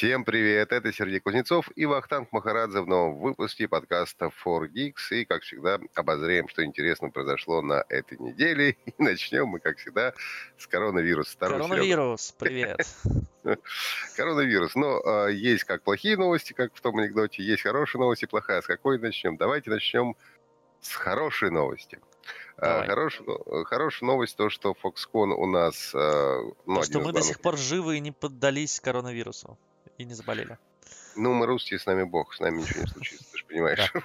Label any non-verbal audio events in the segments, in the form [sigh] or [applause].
Всем привет, это Сергей Кузнецов и Вахтанг Махарадзе в новом выпуске подкаста 4Geeks. И, как всегда, обозреем, что интересно произошло на этой неделе. [laughs] И начнем мы, как всегда, с коронавируса. Коронавирус, привет. [laughs] Коронавирус. Но э, есть как плохие новости, как в том анекдоте, есть хорошие новости, плохая. С какой начнем? Давайте начнем с хорошей новости. А, Хорош, хорошая новость то, что Foxconn у нас... Ну, то, что мы до сих пор живы и не поддались коронавирусу и не заболели. Ну, мы русские, с нами бог, с нами ничего не случится, ты же понимаешь. [laughs]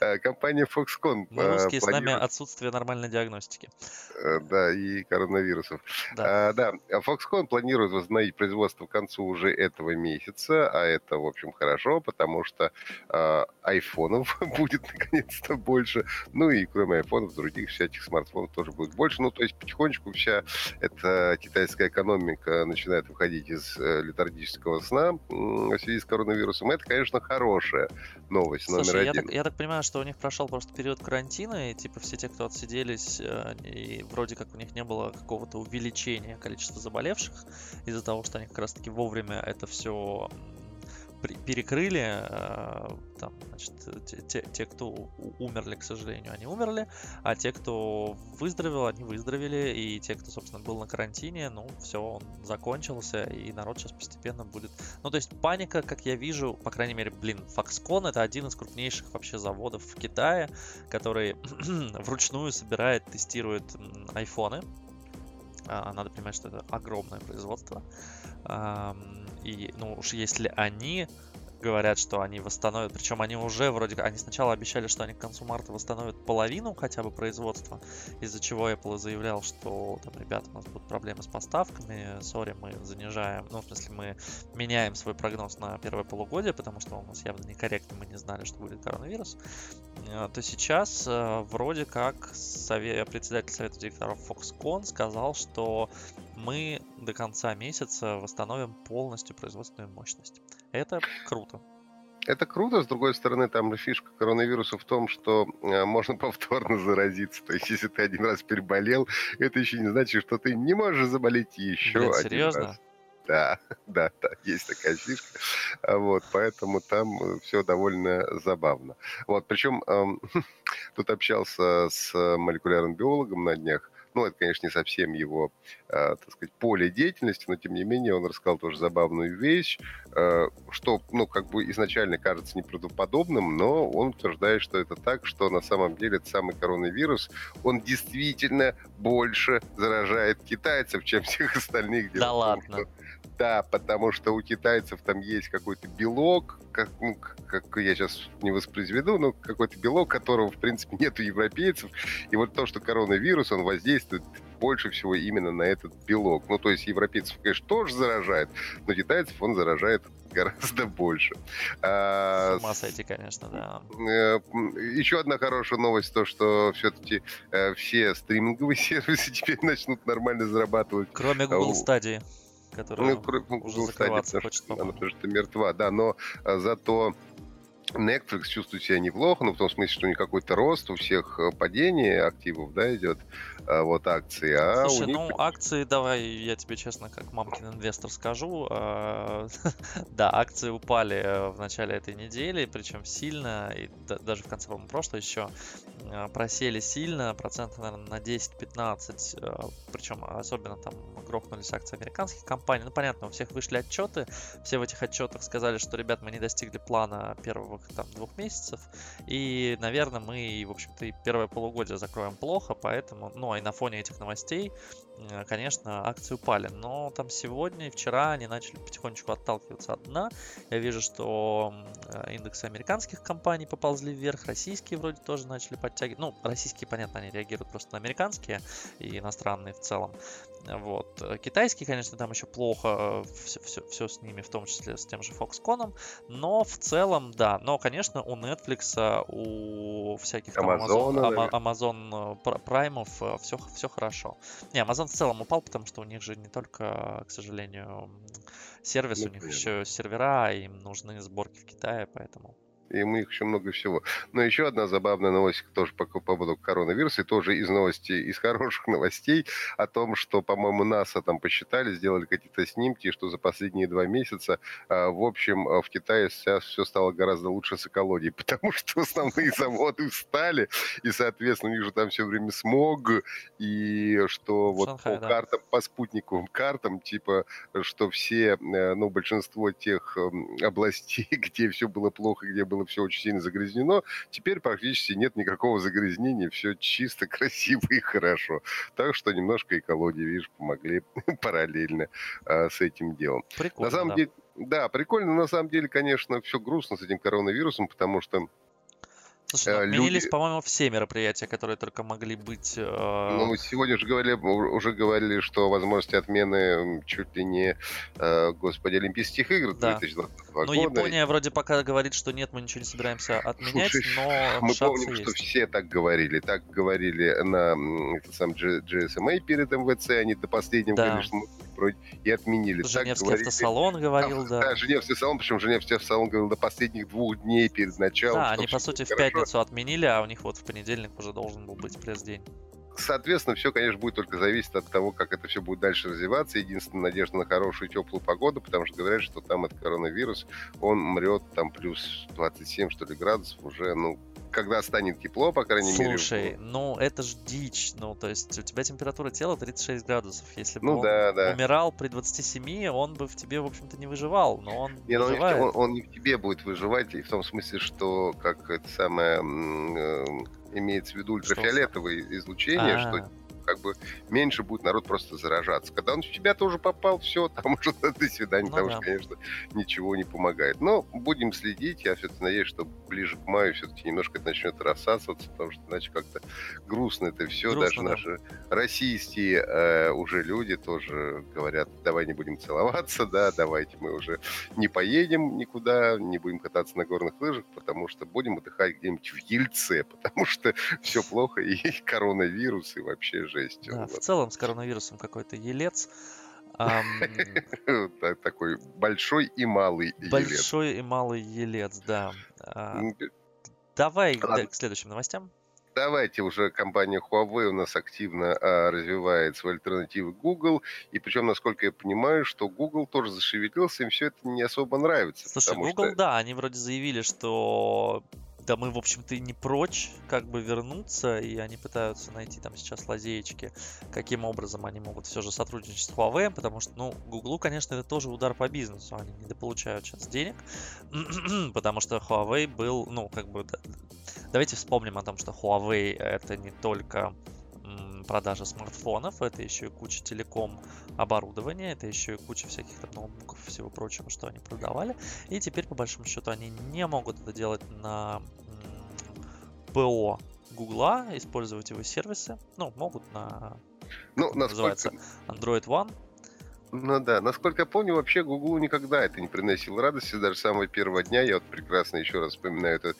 Э, компания Foxconn... Мы э, русские, с нами отсутствие нормальной диагностики. Э, да, и коронавирусов. Да. да, Foxconn планирует возобновить производство к концу уже этого месяца, а это, в общем, хорошо, потому что айфонов [laughs] будет наконец-то больше. Ну и кроме айфонов, других всяких смартфонов тоже будет больше. Ну, то есть потихонечку вся эта китайская экономика начинает выходить из летаргического сна в связи с коронавирусом. Это, конечно, хорошая новость Слушай, номер я один. Так, я так понимаю, что у них прошел просто период карантина, и типа все те, кто отсиделись, э, и вроде как у них не было какого-то увеличения количества заболевших из-за того, что они как раз-таки вовремя это все перекрыли, э, там, значит, те, те, кто умерли, к сожалению, они умерли, а те, кто выздоровел, они выздоровели, и те, кто, собственно, был на карантине, ну, все, он закончился, и народ сейчас постепенно будет... Ну, то есть паника, как я вижу, по крайней мере, блин, Foxconn это один из крупнейших вообще заводов в Китае, который [clears throat] вручную собирает, тестирует айфоны, а, надо понимать, что это огромное производство. И, ну, уж если они говорят, что они восстановят, причем они уже вроде как, они сначала обещали, что они к концу марта восстановят половину хотя бы производства, из-за чего Apple заявлял, что там, ребята, у нас будут проблемы с поставками, сори, мы занижаем, ну, в смысле, мы меняем свой прогноз на первое полугодие, потому что у нас явно некорректно, мы не знали, что будет коронавирус, э, то сейчас э, вроде как совет, председатель совета директоров Foxconn сказал, что мы до конца месяца восстановим полностью производственную мощность. Это круто. Это круто, с другой стороны, там фишка коронавируса в том, что э, можно [laughs] повторно заразиться. То есть, если ты один раз переболел, это еще не значит, что ты не можешь заболеть еще Блин, один серьезно? раз. Да, [laughs] да, да, есть такая фишка. А вот, поэтому там э, все довольно забавно. Вот, причем эм, [laughs] тут общался с молекулярным биологом на днях, ну, это, конечно, не совсем его, э, так сказать, поле деятельности, но, тем не менее, он рассказал тоже забавную вещь, э, что, ну, как бы изначально кажется неправдоподобным, но он утверждает, что это так, что на самом деле этот самый коронавирус, он действительно больше заражает китайцев, чем всех остальных. Да ладно. Том, что да, потому что у китайцев там есть какой-то белок, как, ну, как я сейчас не воспроизведу, но какой-то белок, которого, в принципе, [laughs] нет у европейцев. И вот то, что коронавирус, он воздействует больше всего именно на этот белок. Ну, то есть европейцев, конечно, тоже заражает, но китайцев он заражает [laughs] гораздо больше. А, С ума сойти, конечно, да. Э, еще одна хорошая новость, то, что все-таки э, все стриминговые [laughs] сервисы теперь начнут нормально зарабатывать. Кроме Google Stadia которая ну, уже закрываться хочет, Она тоже мертва, да, но а, зато Netflix чувствует себя неплохо, ну, в том смысле, что не какой-то рост, у всех э, падение активов, да, идет, вот акции. А Слушай, них... ну, акции, давай я тебе честно, как мамкин инвестор скажу, а, [laughs] да, акции упали э, в начале этой недели, причем сильно, и даже в конце, по-моему, прошлой еще а, просели сильно, процентов, наверное, на 10-15, причем особенно там грохнулись акции американских компаний. Ну, понятно, у всех вышли отчеты, все в этих отчетах сказали, что, ребят, мы не достигли плана первых там двух месяцев. И, наверное, мы, в общем-то, и первое полугодие закроем плохо, поэтому, ну, а и на фоне этих новостей, конечно, акции упали. Но там сегодня и вчера они начали потихонечку отталкиваться от дна. Я вижу, что э, индексы американских компаний поползли вверх, российские вроде тоже начали подтягивать. Ну, российские, понятно, они реагируют просто на американские и иностранные в целом. Вот. Китайские, конечно, там еще плохо, все, все, все с ними, в том числе с тем же Foxconn, но в целом, да. Но, конечно, у Netflix, у всяких там Amazon, Amazon, Amazon Prime все, все хорошо. Не, Amazon в целом упал, потому что у них же не только, к сожалению, сервис, ну, у них еще сервера, им нужны сборки в Китае, поэтому и у них еще много всего. Но еще одна забавная новость тоже по, по поводу коронавируса, и тоже из новости, из хороших новостей, о том, что, по-моему, НАСА там посчитали, сделали какие-то снимки, что за последние два месяца, а, в общем, в Китае сейчас все стало гораздо лучше с экологией, [laughs] потому что основные заводы встали, и, соответственно, у них же там все время смог, и что вот Шанхай, по да. картам, по спутниковым картам, типа, что все, э, ну, большинство тех эм, областей, [laughs] где все было плохо, где было все очень сильно загрязнено, теперь практически нет никакого загрязнения, все чисто, [laughs] красиво и хорошо. Так что немножко экологии, видишь, помогли [laughs] параллельно а, с этим делом. Прикольно, на самом да. деле, да, прикольно, но на самом деле, конечно, все грустно с этим коронавирусом, потому что Слушай, ну, отменились, люди... по-моему, все мероприятия, которые только могли быть. Э... Ну, сегодня же говорили, уже говорили, что возможности отмены чуть ли не, э, господи, Олимпийских игр да. 2022 ну, года. Ну, Япония вроде пока говорит, что нет, мы ничего не собираемся отменять, Слушай, но [laughs] мы помним, есть. что все так говорили. Так говорили на сам GSMA перед МВЦ, они до последнего да. говорили, что мы вроде и отменили. Женевский так автосалон говорил, да. Да, Женевский салон, причем Женевский автосалон говорил до последних двух дней перед началом. Да, они, по сути, в пятницу отменили, а у них вот в понедельник уже должен был быть пресс-день. Соответственно, все, конечно, будет только зависеть от того, как это все будет дальше развиваться. Единственная надежда на хорошую теплую погоду, потому что говорят, что там этот коронавирус, он мрет там плюс 27, что ли, градусов уже, ну, когда станет тепло, по крайней Слушай, мере. Слушай, ну это ж дичь. Ну, то есть у тебя температура тела 36 градусов. Если бы ну, он да, да. умирал при 27, он бы в тебе, в общем-то, не выживал. Но он не, выживает. Он, он, он не в тебе будет выживать, и в том смысле, что как это самое э, имеется в виду ультрафиолетовое что? излучение, А-а-а. что как бы меньше будет народ просто заражаться. Когда он в тебя тоже попал, все, там уже [laughs] до свидания, ну, потому да. что, конечно, ничего не помогает. Но будем следить. Я все-таки надеюсь, что ближе к маю все-таки немножко это начнет рассасываться, потому что иначе как-то грустно это все. Грустно, Даже да. наши российские э, уже люди тоже говорят, давай не будем целоваться, да, давайте мы уже не поедем никуда, не будем кататься на горных лыжах, потому что будем отдыхать где-нибудь в Ельце, [laughs] потому что все плохо, и [laughs] коронавирус, и вообще жесть. Да, вот. в целом с коронавирусом какой-то елец. [laughs] Такой большой и малый елец. Большой и малый елец, да. А, давай к следующим новостям. Давайте уже компания Huawei у нас активно а, развивает свои альтернативы Google. И причем, насколько я понимаю, что Google тоже зашевелился, им все это не особо нравится. Слушай, Google, что... да, они вроде заявили, что да мы, в общем-то, и не прочь как бы вернуться, и они пытаются найти там сейчас лазеечки, каким образом они могут все же сотрудничать с Huawei, потому что, ну, Google, конечно, это тоже удар по бизнесу, они недополучают сейчас денег, [clears throat] потому что Huawei был, ну, как бы, да, давайте вспомним о том, что Huawei это не только продажа смартфонов, это еще и куча телеком оборудования, это еще и куча всяких там ноутбуков и всего прочего, что они продавали. И теперь, по большому счету, они не могут это делать на ПО Гугла, использовать его сервисы. Ну, могут на... Ну, насколько... называется Android One. Ну да, насколько я помню, вообще Гуглу никогда это не приносило радости. Даже с самого первого дня, я вот прекрасно еще раз вспоминаю этот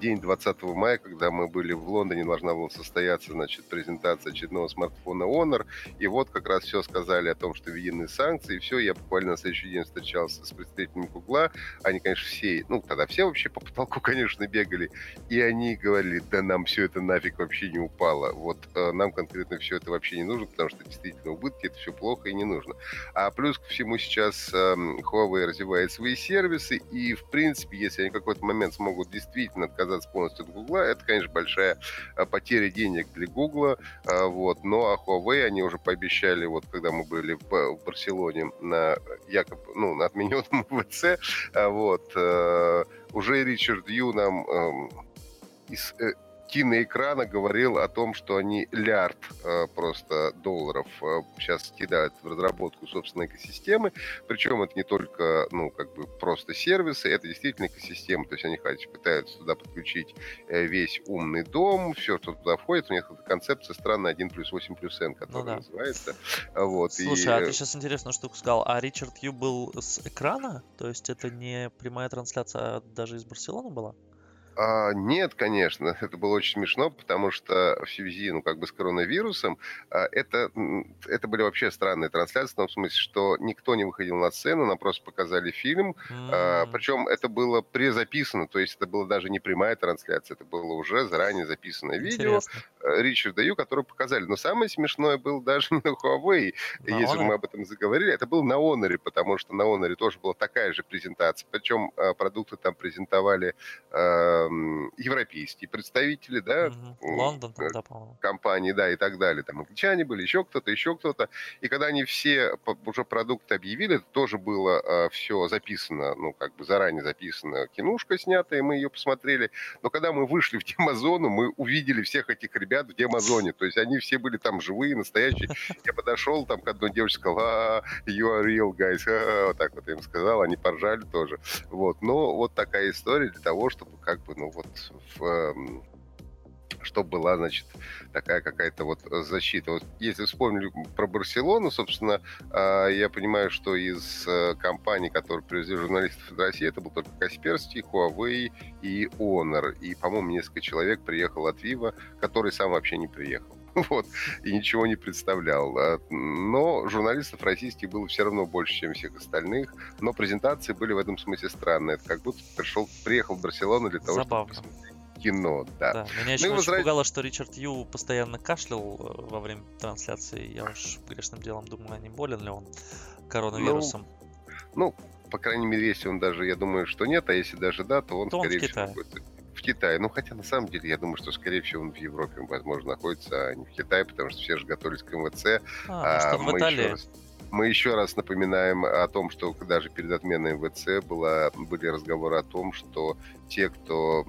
день 20 мая, когда мы были в Лондоне, должна была состояться, значит, презентация очередного смартфона Honor. И вот как раз все сказали о том, что введены санкции. И все, я буквально на следующий день встречался с представителями Гугла. Они, конечно, все, ну тогда все вообще по потолку, [laughs] конечно, бегали. И они говорили, да нам все это нафиг вообще не упало. Вот э, нам конкретно все это вообще не нужно, потому что действительно убытки, это все плохо и не нужно. А плюс ко всему сейчас э, Huawei развивает свои сервисы, и, в принципе, если они в какой-то момент смогут действительно отказаться полностью от Гугла, это, конечно, большая э, потеря денег для Гугла, э, вот. Но а Huawei они уже пообещали, вот когда мы были в, в Барселоне на якобы, ну, на отмененном [laughs] ВЦ, э, вот, э, уже Ричард Ю нам э, из, э, киноэкрана говорил о том, что они лярд э, просто долларов э, сейчас кидают в разработку собственной экосистемы. Причем это не только, ну, как бы просто сервисы, это действительно экосистема. То есть они пытаются туда подключить э, весь умный дом, все, что туда входит. У них это концепция странная 1 плюс 8 плюс N, которая ну, да. называется. Вот, Слушай, и... а ты сейчас интересную штуку сказал. А Ричард Ю был с экрана? То есть это не прямая трансляция, а даже из Барселоны была? А, нет, конечно, это было очень смешно, потому что в связи, ну, как бы с коронавирусом, а, это, это были вообще странные трансляции, в том смысле, что никто не выходил на сцену, нам просто показали фильм, а, причем это было презаписано, то есть это была даже не прямая трансляция, это было уже заранее записанное видео. Э, Ричарда Ю, которое показали. Но самое смешное было даже не [laughs] на Huawei, на если Honor? мы об этом заговорили, это было на Honor, потому что на Honor тоже была такая же презентация, причем продукты там презентовали европейские представители, да, угу. Лондон, там, да, по-моему. компании, да, и так далее. Там англичане были, еще кто-то, еще кто-то. И когда они все уже продукты объявили, это тоже было э, все записано, ну, как бы заранее записано, кинушка снятая, мы ее посмотрели. Но когда мы вышли в демозону, мы увидели всех этих ребят в демозоне. То есть они все были там живые, настоящие. [laughs] Я подошел там к одной девушке, сказал, а, you are real guys, а, [laughs] вот так вот им сказал, они поржали тоже. Вот, но вот такая история для того, чтобы как бы, ну, вот в эм, чтобы была, значит, такая какая-то вот защита. Вот если вспомнили про Барселону, собственно, а, я понимаю, что из э, компаний, которые привезли журналистов из России, это был только Касперский, Huawei и Honor. И, по-моему, несколько человек приехал от Vivo, который сам вообще не приехал. [laughs] Вот, и ничего не представлял. А, но журналистов российских было все равно больше, чем всех остальных. Но презентации были в этом смысле странные. Это как будто пришел, приехал в Барселону для того, Забавно. чтобы посмотреть кино, да. да меня еще ну, очень возвращ... пугало, что Ричард Ю постоянно кашлял э, во время трансляции. Я уж грешным делом думаю, не болен ли он коронавирусом. Ну, ну, по крайней мере, если он даже, я думаю, что нет, а если даже да, то он, то скорее он всего, будет в Китае. Ну, хотя, на самом деле, я думаю, что, скорее всего, он в Европе, возможно, находится, а не в Китае, потому что все же готовились к МВЦ. А, а мы, еще раз, мы еще раз напоминаем о том, что даже перед отменой МВЦ была, были разговоры о том, что те, кто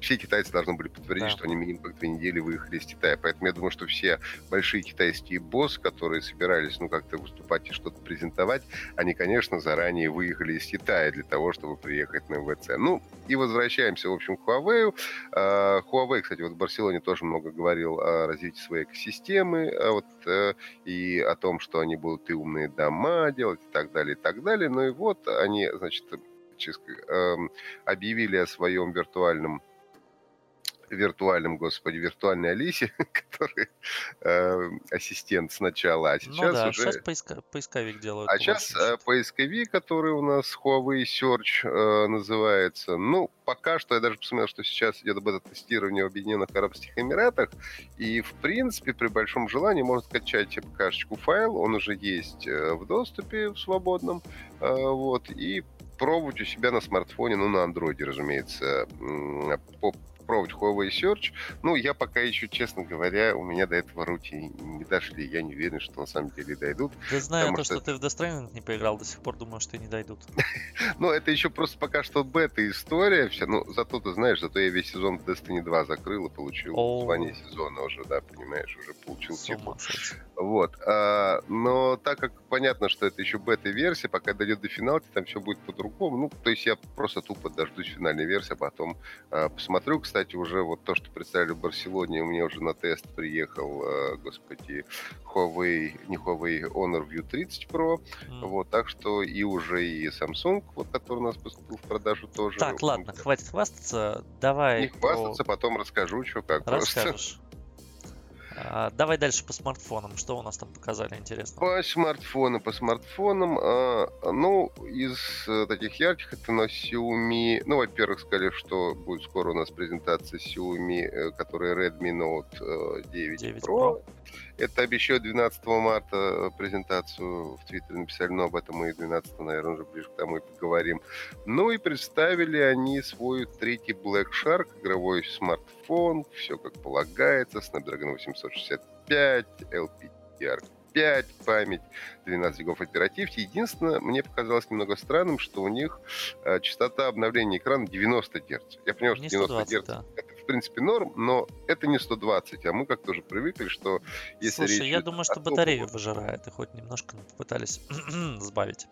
все китайцы должны были подтвердить, да. что они минимум как две недели выехали из Китая. Поэтому я думаю, что все большие китайские боссы, которые собирались, ну, как-то выступать и что-то презентовать, они, конечно, заранее выехали из Китая для того, чтобы приехать на МВЦ. Ну, и возвращаемся, в общем, к Huawei. Uh, Huawei, кстати, вот в Барселоне тоже много говорил о развитии своей экосистемы, а вот, uh, и о том, что они будут и умные дома делать, и так далее, и так далее. Ну и вот они, значит, эм, объявили о своем виртуальном виртуальном, господи, виртуальной Алисе, [laughs] который э, ассистент сначала, а сейчас ну да, уже... сейчас поиска... поисковик делают. А сейчас э, поисковик, который у нас Huawei Search э, называется, ну, пока что я даже посмотрел, что сейчас идет бета-тестирование в Объединенных Арабских Эмиратах, и, в принципе, при большом желании можно скачать ПКшечку файл, он уже есть э, в доступе в свободном, э, вот, и пробовать у себя на смартфоне, ну, на андроиде, разумеется, по попробовать Huawei Search. Ну, я пока еще, честно говоря, у меня до этого руки не дошли. Я не уверен, что на самом деле дойдут. Я знаю то, что... что ты в Death Stranding не поиграл, до сих пор думаю, что не дойдут. [laughs] ну, это еще просто пока что бета-история вся. Ну, зато ты знаешь, зато я весь сезон в Destiny 2 закрыл и получил звание сезона уже, да, понимаешь, уже получил типа. Вот. А, но так как понятно, что это еще бета-версия, пока дойдет до финалки, там все будет по-другому. Ну, то есть я просто тупо дождусь финальной версии, а потом а, посмотрю. Кстати, уже вот то, что представили в Барселоне, у меня уже на тест приехал, э, господи, Huawei, не Huawei, Honor View 30 Pro. Mm. Вот, так что и уже и Samsung, вот, который у нас поступил в продажу тоже. Так, ладно, хватит хвастаться. Давай. Не хвастаться, про... потом расскажу, что как. Расскажешь. Просто. А, давай дальше по смартфонам. Что у нас там показали интересно? По смартфонам, по смартфонам. Ну, из э, таких ярких это на Xiaomi. Ну, во-первых, сказали, что будет скоро у нас презентация Xiaomi, э, которая Redmi Note э, 9, 9 Pro. Pro. Это обещают 12 марта презентацию в Твиттере написали, но об этом мы и 12, наверное, уже ближе к тому и поговорим. Ну и представили они свой третий Black Shark, игровой смартфон, все как полагается, Snapdragon 800 765, LPDDR5, память, 12 гигов оперативки. Единственное, мне показалось немного странным, что у них э, частота обновления экрана 90 Гц. Я понял, что 90 Гц да. это в принципе норм, но это не 120, а мы как-то уже привыкли, что если Слушай, я думаю, что батарею топового... выжирает, и хоть немножко пытались [clears throat] сбавить.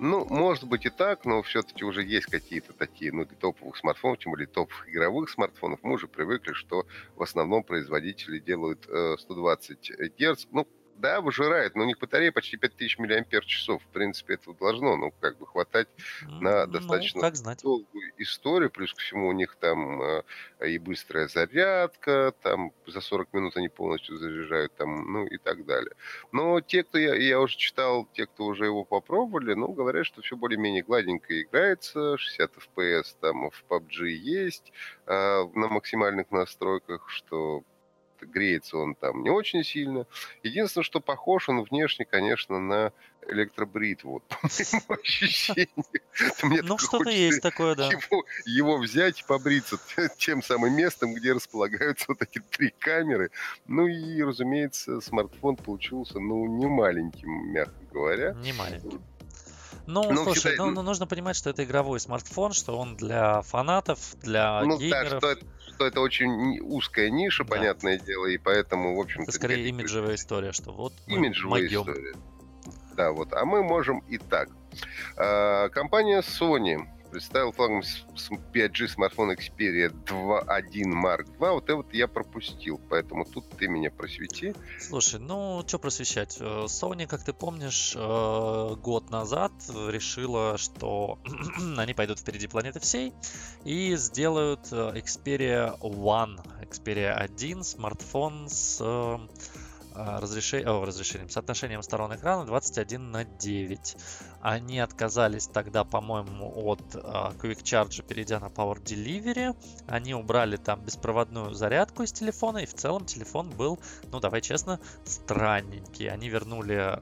Ну, может быть и так, но все-таки уже есть какие-то такие, ну, для топовых смартфонов, тем более топовых игровых смартфонов, мы уже привыкли, что в основном производители делают э, 120 Гц. Ну, да, выжирает, но у них батарея почти 5000 мАч. В принципе, этого должно, ну, как бы хватать на ну, достаточно как знать. долгую история, плюс ко всему у них там э, и быстрая зарядка, там за 40 минут они полностью заряжают, там, ну и так далее. Но те, кто я, я уже читал, те, кто уже его попробовали, ну, говорят, что все более-менее гладенько играется, 60 FPS там в PUBG есть э, на максимальных настройках, что греется он там не очень сильно. Единственное, что похож он внешне, конечно, на электробритву, [laughs] по моему [laughs] ощущению. [laughs] ну, что-то есть такое, да. Его, его взять и побриться тем самым местом, где располагаются вот эти три камеры. Ну и, разумеется, смартфон получился, ну, не маленьким, мягко говоря. Не маленьким. Ну, ну слушай, всегда... ну, ну, нужно понимать, что это игровой смартфон, что он для фанатов, для ну, геймеров. Да, что это, что это очень узкая ниша, да. понятное дело, и поэтому, в общем-то... Это скорее имиджевая история, что вот Имиджевая могем. история. Да, вот. А мы можем и так. А, компания Sony представил флагман 5G смартфон Xperia 2.1 Mark II. Вот это вот я пропустил, поэтому тут ты меня просвети. Слушай, ну, что просвещать? Э, Sony, как ты помнишь, э, год назад решила, что [clears throat] они пойдут впереди планеты всей и сделают э, Xperia One, Xperia 1 смартфон с разрешением, о, разрешением, соотношением сторон экрана 21 на 9. Они отказались тогда, по-моему, от uh, Quick Charge, перейдя на Power Delivery. Они убрали там беспроводную зарядку из телефона, и в целом телефон был, ну давай честно, странненький. Они вернули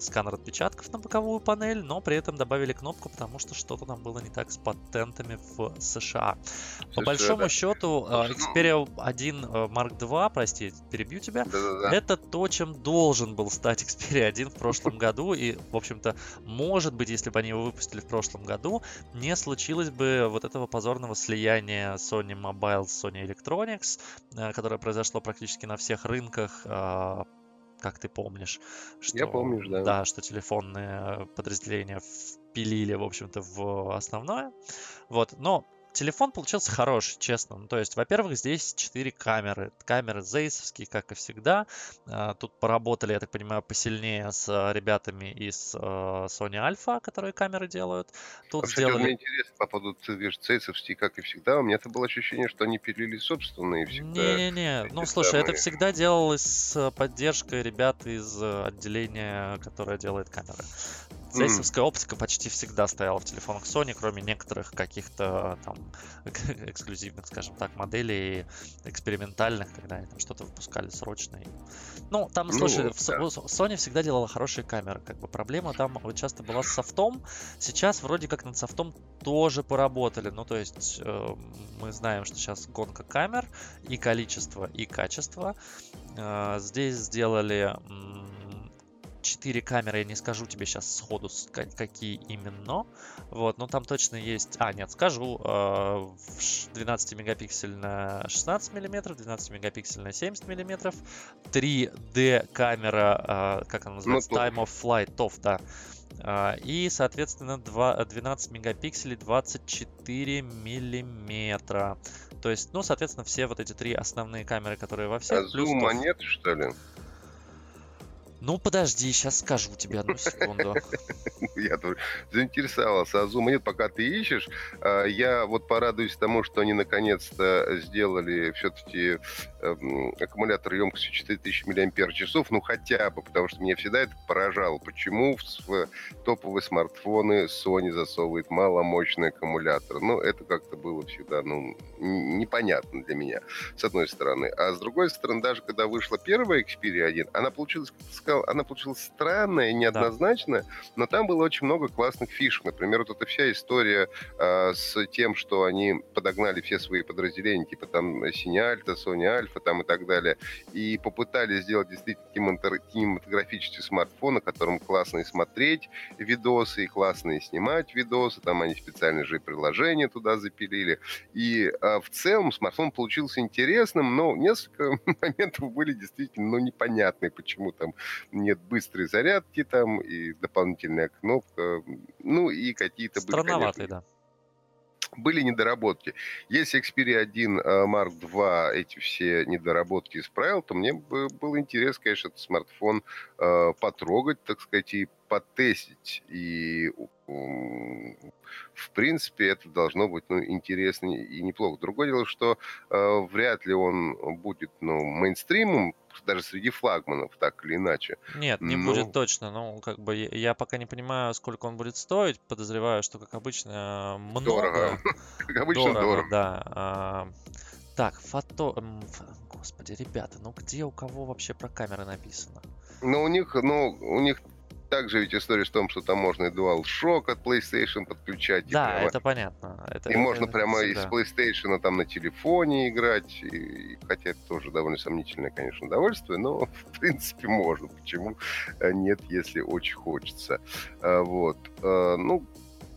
сканер отпечатков на боковую панель, но при этом добавили кнопку, потому что что-то там было не так с патентами в США. По большому да. счету, uh, Xperia 1 Mark II, прости, перебью тебя, Да-да-да. это то, чем должен был стать Xperia 1 в прошлом году, и, в общем-то, может быть, если бы они его выпустили в прошлом году, не случилось бы вот этого позорного слияния Sony Mobile с Sony Electronics, э, которое произошло практически на всех рынках, э, как ты помнишь. Что, Я помню, да. Да, что телефонные подразделения впилили, в общем-то, в основное. Вот, но телефон получился хороший, честно. Ну, то есть, во-первых, здесь 4 камеры. Камеры зейсовские, как и всегда. А, тут поработали, я так понимаю, посильнее с ребятами из а, Sony Alpha, которые камеры делают. Тут а, сделали... мне интересно по поводу, ты говоришь, зейсовские, как и всегда. У меня это было ощущение, что они пилили собственные всегда. Не-не-не. Ну, слушай, это всегда делалось с поддержкой ребят из отделения, которое делает камеры. Зейсовская mm. оптика почти всегда стояла в телефонах Sony, кроме некоторых каких-то там [laughs] эксклюзивных, скажем так, моделей экспериментальных, когда они там что-то выпускали срочно. Ну, там, слушай, ну, да. Sony всегда делала хорошие камеры, как бы проблема там часто была с софтом. Сейчас вроде как над софтом тоже поработали. Ну, то есть э, мы знаем, что сейчас гонка камер и количество, и качество. Э, здесь сделали 4 камеры, я не скажу тебе сейчас сходу, какие именно. Вот, но там точно есть... А, нет, скажу. 12 на 16 миллиметров, 12 на 70 миллиметров. 3D камера, а, как она называется? Ну, Time of Flight, TOF, да. А, и, соответственно, 12 мегапикселей, 24 миллиметра. То есть, ну, соответственно, все вот эти три основные камеры, которые во всех. А зума нет, что ли? Ну, подожди, сейчас скажу тебе одну секунду. [laughs] Я тоже заинтересовался. А зума нет, пока ты ищешь. А, я вот порадуюсь тому, что они наконец-то сделали все-таки эм, аккумулятор емкостью 4000 мАч. Ну, хотя бы, потому что меня всегда это поражало. Почему в топовые смартфоны Sony засовывает маломощный аккумулятор? Ну, это как-то было всегда, ну, непонятно для меня, с одной стороны. А с другой стороны, даже когда вышла первая Xperia 1, она получилась, сказал, она получилась странная, неоднозначная, да. но там было очень много классных фишек. Например, вот эта вся история э, с тем, что они подогнали все свои подразделения, типа там Sony Alta, Sony Alpha там и так далее, и попытались сделать действительно кинематографический смартфон, на котором классно и смотреть видосы, и классно и снимать видосы, там они специальные же приложения туда запилили, и э, в целом смартфон получился интересным, но несколько [laughs] моментов были действительно ну, непонятные, почему там нет быстрой зарядки там и дополнительная кнопка, ну и какие-то конечно, да. Были недоработки. Если Xperia 1 э, Mark II эти все недоработки исправил, то мне бы был интерес, конечно, этот смартфон э, потрогать, так сказать, и потестить. И в принципе, это должно быть ну, интересно и неплохо. Другое дело, что э, вряд ли он будет ну, мейнстримом, даже среди флагманов, так или иначе. Нет, не Но... будет точно. Ну, как бы я пока не понимаю, сколько он будет стоить. Подозреваю, что, как обычно, много. Дорого. [laughs] Как обычно, Дорого, да. А, Так, фото... Господи, ребята, ну где у кого вообще про камеры написано? Но у них, ну, у них также ведь история в том, что там можно и DualShock от PlayStation подключать. Да, прямо- это понятно. Это, И это можно прямо из всегда. PlayStation там на телефоне играть. И, хотя это тоже довольно сомнительное, конечно, удовольствие, но [laughs] в принципе можно. Почему нет, если очень хочется. А, Вот. А, Ну,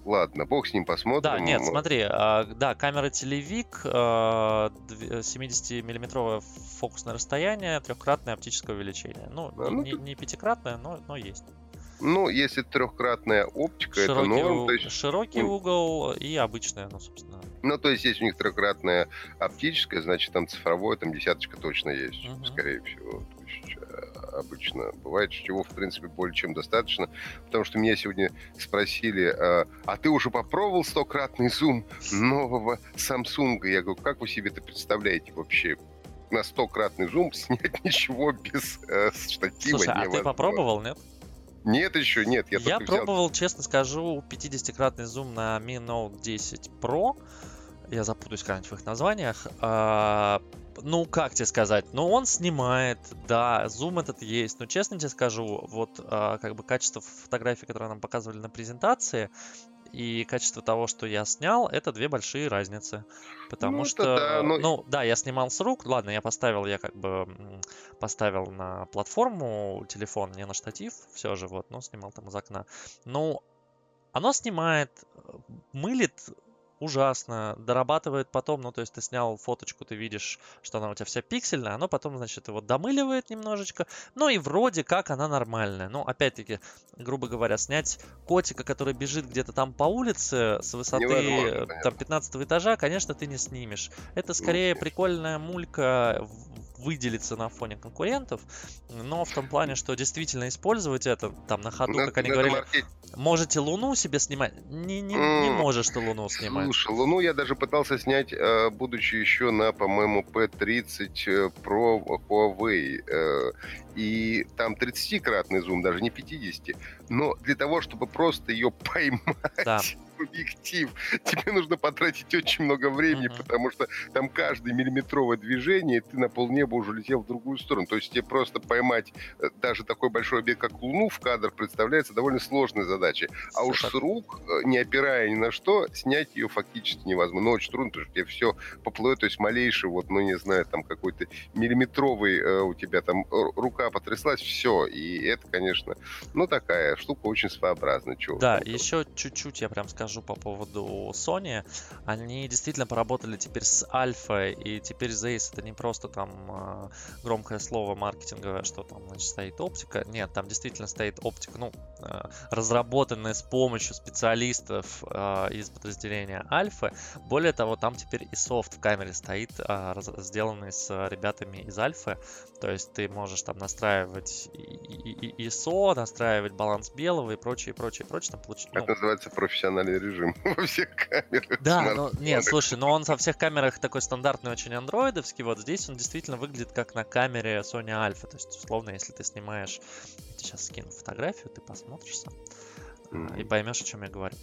ладно, бог с ним посмотрим. Да, нет, смотри, а, да, камера телевик, а, дв- 70-миллиметровое фокусное расстояние, трехкратное оптическое увеличение. Ну, А, не, ну, не- тут- не пятикратное, но, но есть. Ну, если трехкратная оптика, это Широкий, норм. у- То есть, широкий м. угол и обычное, ну, собственно. ну, то есть, если у них трехкратная оптическая, значит, там цифровое, там десяточка точно есть, Мгм. скорее всего. То есть, э, обычно бывает, чего, в принципе, более чем достаточно. Потому что меня сегодня спросили, а, а ты уже попробовал стократный зум нового Samsung? Я говорю, как вы себе это представляете вообще? На стократный зум [laughs] снять ничего без э, штатива Слушай, а ты попробовал, нет? Нет еще, нет. Я, Я, только взял пробовал, честно скажу, 50-кратный зум на Mi Note 10 Pro. Я запутаюсь когда-нибудь в их названиях. А, ну, как тебе сказать? Ну, он снимает, да, зум этот есть. Но честно тебе скажу, вот а, как бы качество фотографий, которые нам показывали на презентации, и качество того, что я снял, это две большие разницы. Потому Ну, что, да, но- ну, да, я снимал с рук, ладно, я поставил, я как бы поставил на платформу телефон, не на штатив, все же, вот, но снимал там из окна. Ну, оно снимает, э, мылит ужасно, дорабатывает потом, ну, то есть ты снял фоточку, ты видишь, что она у тебя вся пиксельная, оно потом, значит, его домыливает немножечко, ну и вроде как она нормальная. Ну, опять-таки, грубо говоря, снять котика, который бежит где-то там по улице с высоты Невозможно, э, там 15 этажа, конечно, ты не снимешь. Это скорее конечно. прикольная мулька выделиться на фоне конкурентов, но в том плане, что действительно использовать это там на ходу, Ну, как они говорили, маркетинг. можете Луну себе снимать? Не, не, не М, можешь ты Луну снимать. Слушай, Луну я даже пытался снять, э, будучи еще на, по-моему, P30 э, Pro Huawei. э, И там 30-кратный зум, даже не 50. Но для того, чтобы просто ее [laughs] поймать Да. Объектив, [laughs] тебе нужно потратить очень много времени, Мгм. потому что там каждое миллиметровое движение, ты на полнеба уже летел в другую сторону. То есть тебе просто поймать э, даже такой большой объект, как Луну, в кадр представляется довольно сложной задачей. А уж с рук, э, не опирая ни на что, снять ее фактически невозможно. Ну, очень трудно, потому что тебе все поплывет, то есть малейший, вот, ну, не знаю, там какой-то миллиметровый э, у тебя там рука потряслась, все. И это, конечно, ну, такая штука очень своеобразная. Чего Да, еще чуть-чуть я прям скажу по поводу Sony. Они действительно поработали теперь с Альфа, и теперь Zeiss это не просто там а, громкое слово маркетинговое, что там значит, стоит оптика. Нет, там действительно стоит оптика, ну, а, разработанная с помощью специалистов а, из подразделения Альфа. Более того, там теперь и софт в камере стоит, сделанный с ребятами из Альфа. То есть ты можешь там настраивать ISO, настраивать баланс белого и прочее, прочее, прочее. Там получить, ну, Это называется профессиональный режим [laughs] во всех камерах. да, ну, смартфонах. нет, слушай, но он со всех камерах такой стандартный, очень андроидовский. Вот здесь он действительно выглядит как на камере Sony Alpha. То есть, условно, если ты снимаешь... Я тебе сейчас скину фотографию, ты посмотришь сам а, и поймешь, о чем я говорю.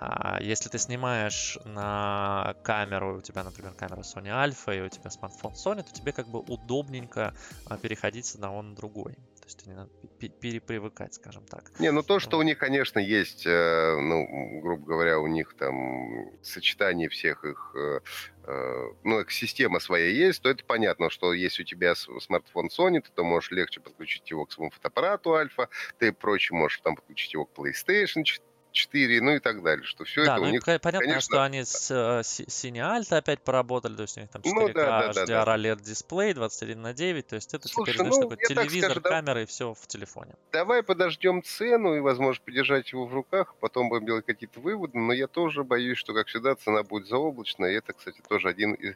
А, Если ты снимаешь на камеру, у тебя, например, камера Sony Alpha, и у тебя смартфон Sony, то тебе как бы удобненько а, переходить с одного на другой. Есть не надо пе- перепривыкать, скажем так. Не, ну то, что у них, конечно, есть, э, ну, грубо говоря, у них там сочетание всех их, э, э, ну, их система своя есть, то это понятно, что если у тебя смартфон Sony, то ты можешь легче подключить его к своему фотоаппарату Альфа, ты проще можешь там подключить его к PlayStation 4, ну и так далее, что все Да, это ну у них понятно, конечно, что они с э, Си- Sine Alta опять поработали, то есть у них там 4K Ну да, да, HDR да. OLED дисплей 21 на 9, то есть это Слушай, теперь, ну, такой телевизор, скажу, да. камера и все в телефоне. Давай подождем цену и, возможно, подержать его в руках, потом будем делать какие-то выводы, но я тоже боюсь, что, как всегда, цена будет заоблачная, и это, кстати, тоже один из...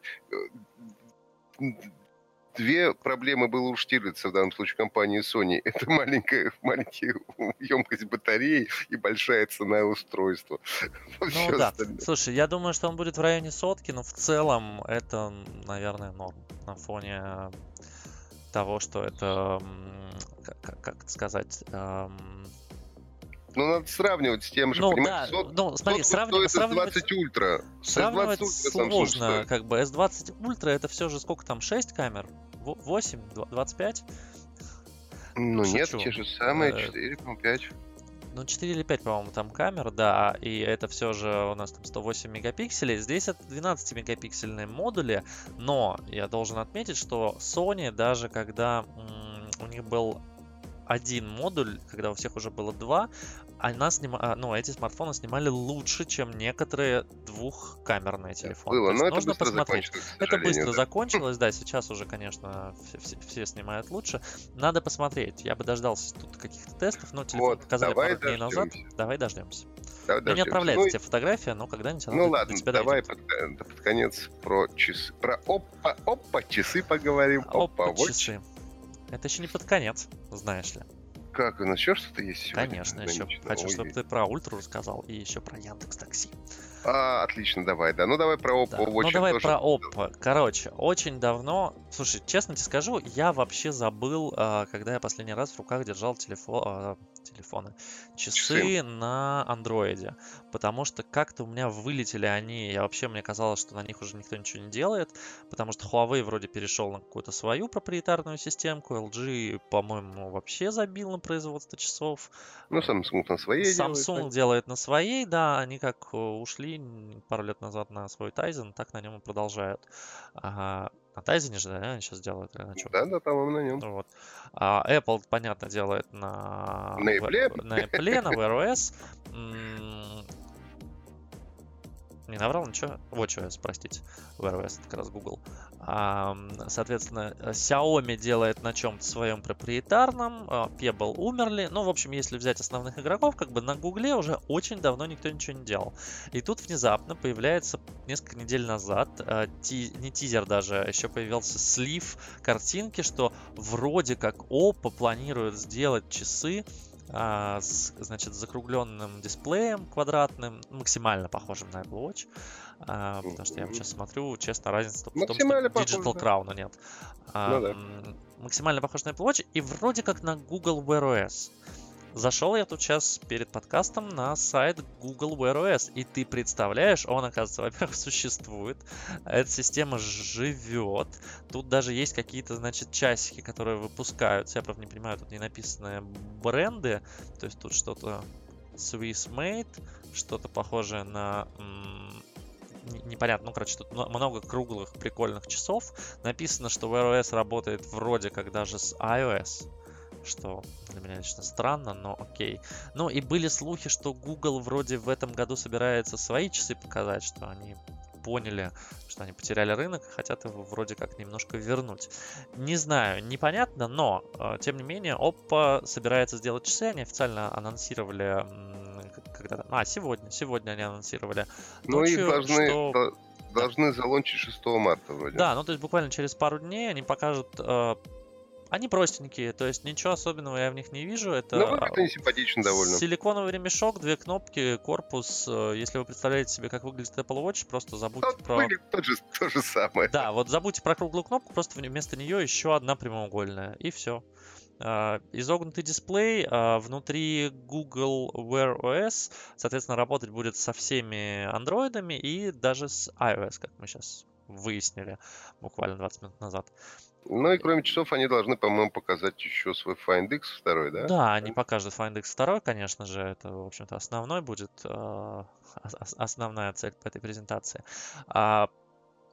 э, две проблемы было у Штирлица, в данном случае компании Sony. [laughs] Это маленькая, маленькая емкость батареи и большая цена устройства. [laughs] Ну да. Остальное. Слушай, я думаю, что он будет в районе сотки, но в целом это, наверное, норм на фоне того, что это, как, как сказать, эм... ну, надо сравнивать с тем же, ну, понимаешь, да, сот, ну, смотри, сравнивать, сравнивать, 20 ультра. Сравнивать S20 сложно, как бы S20 ультра это все же сколько там, 6 камер? 8, 25? Ну Шучу. нет, те же самые, 4, э, 5. Ну, 4 или 5, по-моему, там камер, да, и это все же у нас там 108 мегапикселей. Здесь это 12 мегапиксельные модули, но я должен отметить, что Sony, даже когда м- у них был один модуль, когда у всех уже было два, она снима... А, ну, эти смартфоны снимали лучше, чем некоторые двухкамерные телефоны. Было, но это нужно быстро посмотреть. Это быстро да. закончилось, да, [laughs] сейчас уже, конечно, все, все, снимают лучше. Надо посмотреть. Я бы дождался тут каких-то тестов, но телефон вот, показали пару дней назад. Давай дождемся. Давай не отправляется ну, тебе фотография, но когда-нибудь Ну ладно, давай под, под конец про часы. Про опа, опа, часы поговорим. Опа, опа часы. Это еще не под конец, знаешь ли. Как, у нас еще что-то есть сегодня? Конечно, еще хочу, чтобы ты про Ультру рассказал и еще про Яндекс Такси. А, отлично, давай, да. Ну давай про Oppo. Да. Ну давай тоже... про Oppo. Короче, очень давно, слушай, честно тебе скажу, я вообще забыл, а, когда я последний раз в руках держал телефон, а, телефоны, часы, часы на андроиде, потому что как-то у меня вылетели они, я вообще, мне казалось, что на них уже никто ничего не делает, потому что Huawei вроде перешел на какую-то свою проприетарную системку, LG, по-моему, вообще забил на производство часов. Ну, Samsung на своей Samsung делает, делает на своей, да, они как э, ушли пару лет назад на свой Tizen, так на нем и продолжают. Ага. На Тайзене же, да, они сейчас делают? Или на чем? Да, да, по-моему, на нем. Вот. А Apple, понятно, делает на... На Apple? На Apple, на [laughs] Wear OS. Не наврал ничего? Вот что, простите. OS, это как раз Google. Соответственно, Xiaomi делает на чем-то своем проприетарном, а, Pebble умерли. Ну, в общем, если взять основных игроков, как бы на Гугле уже очень давно никто ничего не делал. И тут внезапно появляется несколько недель назад, а, ти, не тизер даже, а еще появился слив картинки, что вроде как Oppo планирует сделать часы а, с, значит, закругленным дисплеем квадратным, максимально похожим на Apple Watch. А, потому что я сейчас смотрю, честно, разница в том, что Digital Crown нет. А, ну, да. Максимально похож на Apple Watch и вроде как на Google Wear OS. Зашел я тут сейчас перед подкастом на сайт Google Wear OS, и ты представляешь, он, оказывается, [laughs] во-первых, существует, эта система живет, тут даже есть какие-то, значит, часики, которые выпускаются, я, правда, не понимаю, тут не написаны бренды, то есть тут что-то Swiss Made, что-то похожее на непонятно, ну, короче, тут много круглых прикольных часов. Написано, что Wear OS работает вроде как даже с iOS что для меня лично странно, но окей. Ну и были слухи, что Google вроде в этом году собирается свои часы показать, что они поняли, что они потеряли рынок и хотят его вроде как немножко вернуть. Не знаю, непонятно, но э, тем не менее Oppo собирается сделать часы, они официально анонсировали когда -то... А, сегодня, сегодня они анонсировали. Ну и должны, что... должны залончить 6 марта вроде. Да, ну то есть буквально через пару дней они покажут э, они простенькие, то есть ничего особенного я в них не вижу. Это ну, выглядит они симпатично довольно. Силиконовый ремешок, две кнопки, корпус. Э, если вы представляете себе, как выглядит Apple Watch, просто забудьте Тот про... Выглядит то же, то же самое. Да, вот забудьте про круглую кнопку, просто вместо нее еще одна прямоугольная, и все. Uh, изогнутый дисплей, uh, внутри Google Wear OS, соответственно, работать будет со всеми андроидами и даже с iOS, как мы сейчас выяснили буквально 20 минут назад. Ну и кроме часов они должны, по-моему, показать еще свой Find X второй, да? Да, они покажут Find X второй, конечно же, это, в общем-то, основной будет, э, основная цель по этой презентации. А,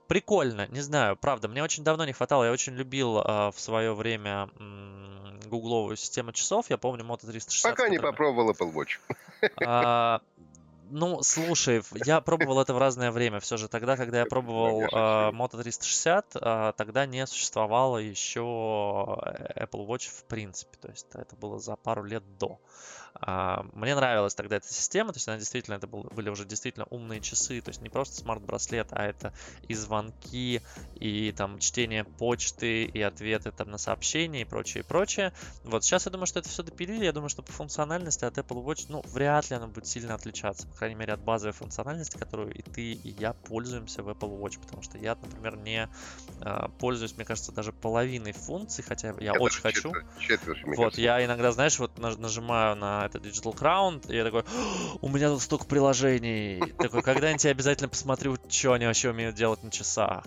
прикольно, не знаю, правда, мне очень давно не хватало, я очень любил э, в свое время м, гугловую систему часов, я помню Moto 360. Пока не попробовал Apple Watch. А, Ну, слушай, я пробовал это в разное время. Все же тогда, когда я пробовал Moto 360, uh, тогда не существовало еще Apple Watch в принципе. То есть это было за пару лет до. А, мне нравилась тогда эта система, то есть она действительно, это был, были уже действительно умные часы, то есть не просто смарт-браслет, а это и звонки, и там чтение почты, и ответы там на сообщения и прочее, и прочее. Вот сейчас я думаю, что это все допилили, я думаю, что по функциональности от Apple Watch, ну, вряд ли она будет сильно отличаться, по крайней мере, от базовой функциональности, которую и ты, и я пользуемся в Apple Watch, потому что я, например, не э, пользуюсь, мне кажется, даже половиной функций, хотя я, я очень хочу. Четверть, вот, кажется. я иногда, знаешь, вот нажимаю на это Digital Crown, и я такой, у меня тут столько приложений. Такой, когда-нибудь я обязательно посмотрю, что они вообще умеют делать на часах.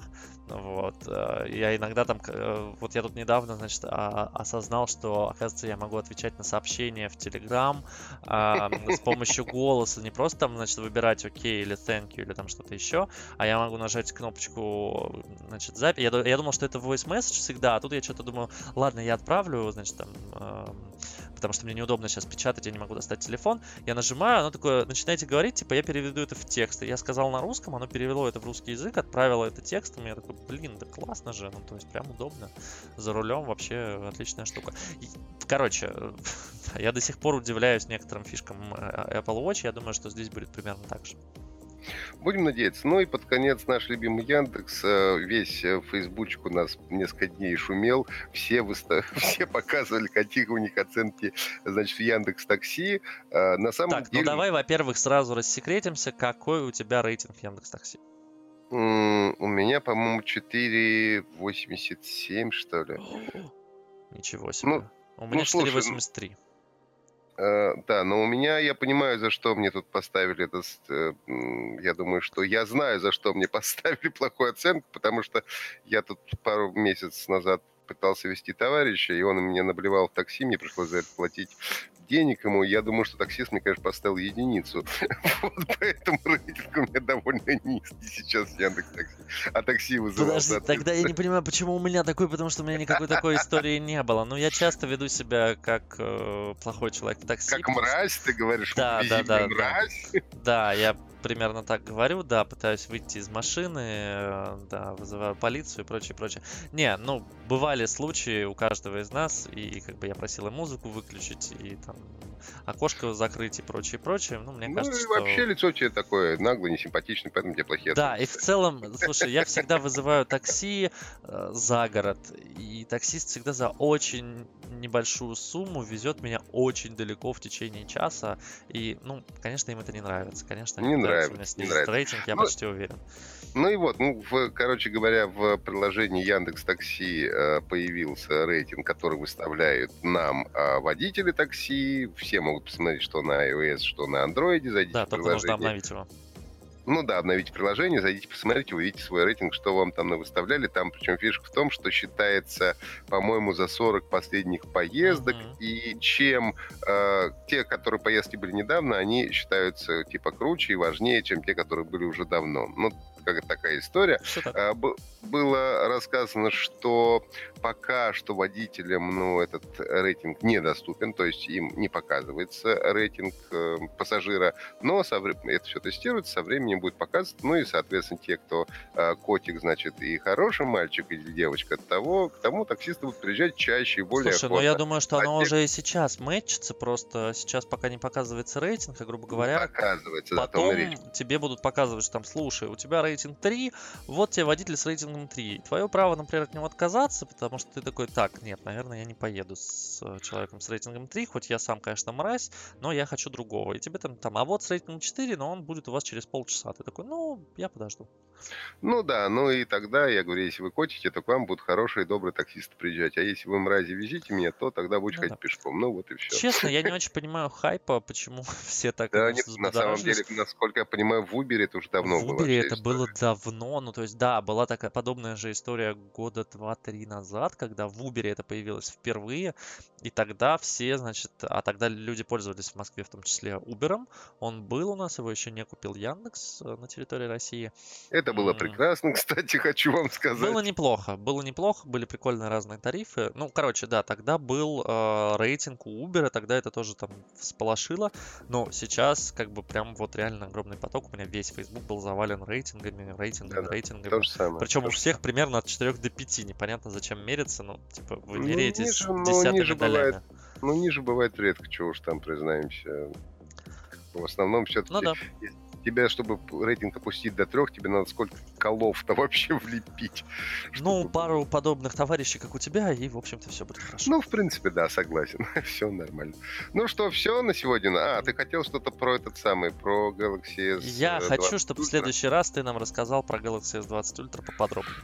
Вот. Э, я иногда там, э, вот я тут недавно, значит, а, осознал, что, оказывается, я могу отвечать на сообщения в Telegram с помощью голоса. Не просто там, значит, выбирать ОК или Thank you или там что-то еще, а я могу нажать кнопочку, значит, запись. Я, я думал, что это voice message всегда, а тут я что-то думаю, ладно, я отправлю, значит, там, потому что мне неудобно сейчас печатать, я не могу достать телефон. Я нажимаю, оно такое, начинаете говорить, типа, я переведу это в текст. И я сказал на русском, оно перевело это в русский язык, отправило это текстом, и я такой, блин, да классно же, ну, то есть прям удобно. За рулем вообще отличная штука. И, короче, [laughs] я до сих пор удивляюсь некоторым фишкам э, Apple Watch, я думаю, что здесь будет примерно так же. Будем надеяться. Ну и под конец наш любимый Яндекс. Э, весь э, фейсбучик у нас несколько дней шумел. Все, выстав... [laughs] все показывали, какие у них оценки, значит, в Яндекс Такси. Э, на самом так, ну деле... ну давай, во-первых, сразу рассекретимся. Какой у тебя рейтинг Яндекс Такси? У меня, по-моему, 4,87, что ли. Ничего себе. Ну, у меня ну, 4,83. Э, да, но у меня, я понимаю, за что мне тут поставили это. Э, я думаю, что я знаю, за что мне [laughs] поставили плохую оценку, потому что я тут пару месяцев назад пытался вести товарища, и он мне наблевал в такси, мне пришлось за это платить денег ему. Я думаю, что таксист мне, конечно, поставил единицу. [laughs] Вот поэтому рейтинг у меня довольно низкий сейчас Яндекс Такси. А такси вызывал. Подожди, тогда я не понимаю, почему у меня такой, потому что у меня никакой такой истории не было. Ну, я часто веду себя как э, плохой человек в такси. Как мразь, ты говоришь? Да, да, да. Мразь? Да, я примерно так говорю, да, пытаюсь выйти из машины, э, да, вызываю полицию и прочее, прочее. Не, ну, бывали случаи у каждого из нас, и как бы я просил и музыку выключить, и там окошко закрыть и прочее, прочее. Ну, мне ну, кажется, и вообще что... лицо тебе такое наглое, несимпатичное, поэтому тебе плохие Да, и в целом, слушай, я всегда вызываю такси э, за город, и таксист всегда за очень небольшую сумму везет меня очень далеко в течение часа, и, ну, конечно, им это не нравится, конечно, не нравится нравится. Не нравится. рейтинг, я ну, почти уверен. Ну и вот, ну, в, короче говоря, в приложении Яндекс Такси э, появился рейтинг, который выставляют нам э, водители такси. Все могут посмотреть, что на iOS, что на Android. Зайдите да, только нужно обновить его. Ну да, обновите приложение, зайдите, посмотрите, увидите свой рейтинг, что вам там выставляли. Там причем фишка в том, что считается, по-моему, за 40 последних поездок. Mm-hmm. И чем э, те, которые поездки были недавно, они считаются типа круче и важнее, чем те, которые были уже давно. Ну, какая такая история. А, было рассказано, что пока что водителям ну, этот рейтинг недоступен, то есть им не показывается рейтинг э, пассажира, но со это все тестируется, со временем будет показываться, ну и, соответственно, те, кто э, котик, значит, и хороший мальчик или девочка, того, к тому таксисты будут приезжать чаще и более Слушай, охотно. ну я думаю, что оно а уже и сейчас мэтчится, просто сейчас пока не показывается рейтинг, а, грубо говоря, показывается, потом тебе будут показывать, что там, слушай, у тебя рейтинг рейтинг 3, вот тебе водитель с рейтингом 3. Твое право, например, от него отказаться, потому что ты такой, так, нет, наверное, я не поеду с э, человеком с рейтингом 3, хоть я сам, конечно, мразь, но я хочу другого. И тебе там, там, а вот с рейтингом 4, но он будет у вас через полчаса. Ты такой, ну, я подожду. Ну да, ну и тогда, я говорю, если вы котите, то к вам будут хорошие, добрые таксисты приезжать. А если вы мрази везите меня, то тогда будете ну, ходить да. пешком. Ну вот и все. Честно, я не [laughs] очень понимаю хайпа, почему [laughs] все так Да, нет, на самом деле, насколько я понимаю, в Uber это уже давно было. В Uber это было давно, ну то есть да, была такая подобная же история года 2-3 назад, когда в Uber это появилось впервые, и тогда все, значит, а тогда люди пользовались в Москве в том числе Uber, он был у нас, его еще не купил Яндекс э, на территории России. Это было прекрасно, [laughs] кстати, хочу вам сказать. Было неплохо, было неплохо, были прикольные разные тарифы. Ну, короче, да, тогда был э, рейтинг у Uber, тогда это тоже там всполошило. Но сейчас как бы прям вот реально огромный поток. У меня весь Facebook был завален рейтингами, рейтингами, да, рейтингами. То же самое. Причем у всех примерно от 4 до 5. Непонятно, зачем мериться. Ну, типа, вы ну, меряетесь ну, десятыми ниже долями. Бывает, ну, ниже бывает редко, чего уж там признаемся. В основном все-таки, ну, да. тебя, чтобы рейтинг опустить до трех, тебе надо сколько колов-то [laughs] вообще влепить. Ну, чтобы... пару подобных товарищей, как у тебя, и, в общем-то, все будет хорошо. Ну, в принципе, да, согласен. [laughs] все нормально. Ну что, все на сегодня? А, ты хотел что-то про этот самый, про Galaxy S20 Я хочу, чтобы в следующий раз ты нам рассказал про Galaxy S20 Ultra поподробнее.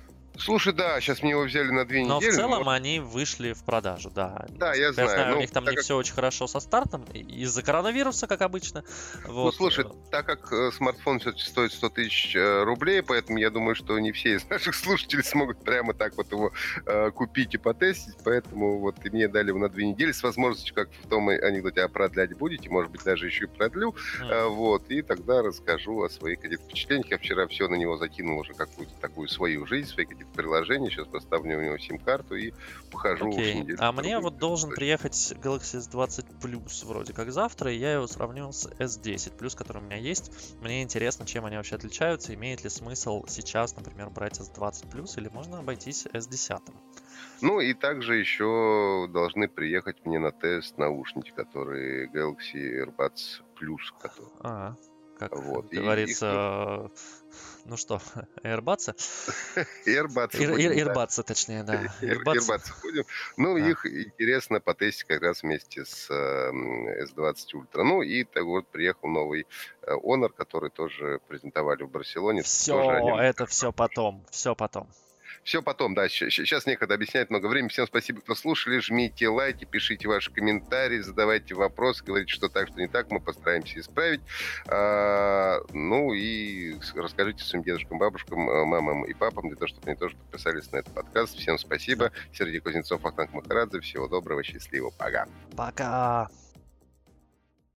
Слушай, да, сейчас мне его взяли на две но недели. Но в целом но... они вышли в продажу, да. Да, я, я знаю. знаю ну, у них там не как... все очень хорошо со стартом, из-за коронавируса, как обычно. Ну, вот. Ну, слушай, так как э, смартфон все-таки стоит 100 тысяч э, рублей, поэтому я думаю, что не все из [laughs] наших слушателей смогут прямо так вот его э, купить и потестить, поэтому вот и мне дали его на две недели с возможностью, как в том анекдоте, а продлять будете, может быть, даже еще и продлю, mm. э, вот, и тогда расскажу о своих каких-то впечатлениях. Я вчера все на него закинул уже какую-то такую свою жизнь, свои какие-то приложения, сейчас поставлю у него сим-карту и похожу okay. неделю. А мне вот должен приехать Galaxy S20 Plus вроде как завтра, и я его сравню с S10 Plus, который у меня есть. Мне интересно, чем они вообще отличаются, имеет ли смысл сейчас, например, брать S20 Plus, или можно обойтись S10. Ну и также еще должны приехать мне на тест наушники, которые Galaxy AirBuds Plus. Которые... А, как вот. говорится, их ну что? [laughs] Airbuds. Airbuds, точнее, да. Airbuds ходим. Ну, их интересно потестить как раз вместе с S20 Ultra. Ну, и так вот приехал новый э, Honor, который тоже презентовали в Барселоне. Все, это все потом, все потом. Все потом, да, сейчас некогда объяснять много времени. Всем спасибо, кто слушали. Жмите лайки, пишите ваши комментарии, задавайте вопросы, говорите, что так, что не так. Мы постараемся исправить. А, ну и расскажите своим дедушкам, бабушкам, э, мамам и папам, для того, чтобы они тоже подписались на этот подкаст. Всем спасибо. Сергей Кузнецов, Ахтанг Махарадзе. Всего доброго, счастливого. Пока. Пока.